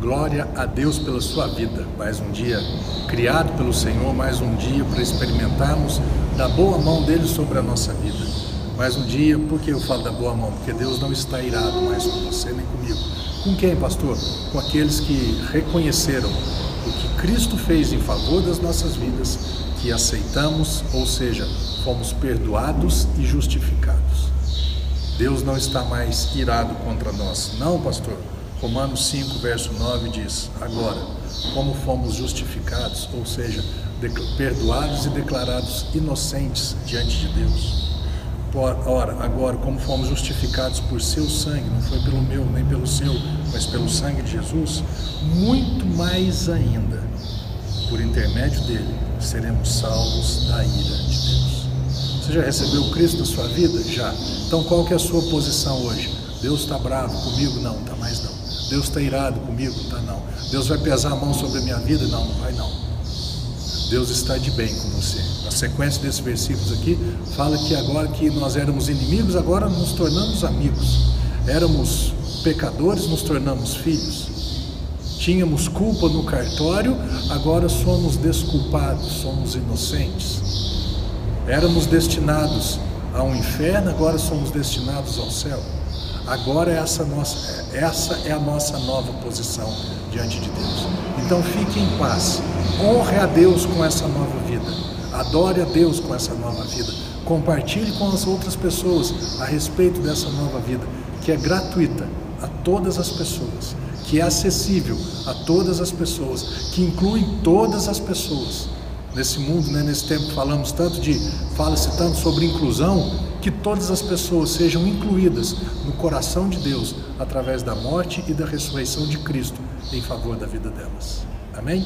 Glória a Deus pela sua vida. Mais um dia criado pelo Senhor, mais um dia para experimentarmos da boa mão dele sobre a nossa vida. Mais um dia, por que eu falo da boa mão? Porque Deus não está irado mais com você nem comigo. Com quem, pastor? Com aqueles que reconheceram o que Cristo fez em favor das nossas vidas, que aceitamos, ou seja, fomos perdoados e justificados. Deus não está mais irado contra nós. Não, pastor. Romanos 5, verso 9 diz: Agora, como fomos justificados, ou seja, perdoados e declarados inocentes diante de Deus. Ora, agora, como fomos justificados por seu sangue, não foi pelo meu nem pelo seu, mas pelo sangue de Jesus, muito mais ainda, por intermédio dele, seremos salvos da ira de Deus. Você já recebeu Cristo na sua vida? Já. Então, qual que é a sua posição hoje? Deus está bravo comigo? Não, está mais não. Deus está irado comigo? Tá não. Deus vai pesar a mão sobre a minha vida? Não, não vai não. Deus está de bem com você. Na sequência desses versículos aqui, fala que agora que nós éramos inimigos, agora nos tornamos amigos. Éramos pecadores, nos tornamos filhos. Tínhamos culpa no cartório, agora somos desculpados, somos inocentes. Éramos destinados ao inferno, agora somos destinados ao céu. Agora essa, nossa, essa é a nossa nova posição diante de Deus. Então fique em paz, honre a Deus com essa nova vida, adore a Deus com essa nova vida, compartilhe com as outras pessoas a respeito dessa nova vida, que é gratuita a todas as pessoas, que é acessível a todas as pessoas, que inclui todas as pessoas. Nesse mundo, né, nesse tempo, falamos tanto de, fala-se tanto sobre inclusão, que todas as pessoas sejam incluídas no coração de Deus através da morte e da ressurreição de Cristo em favor da vida delas. Amém?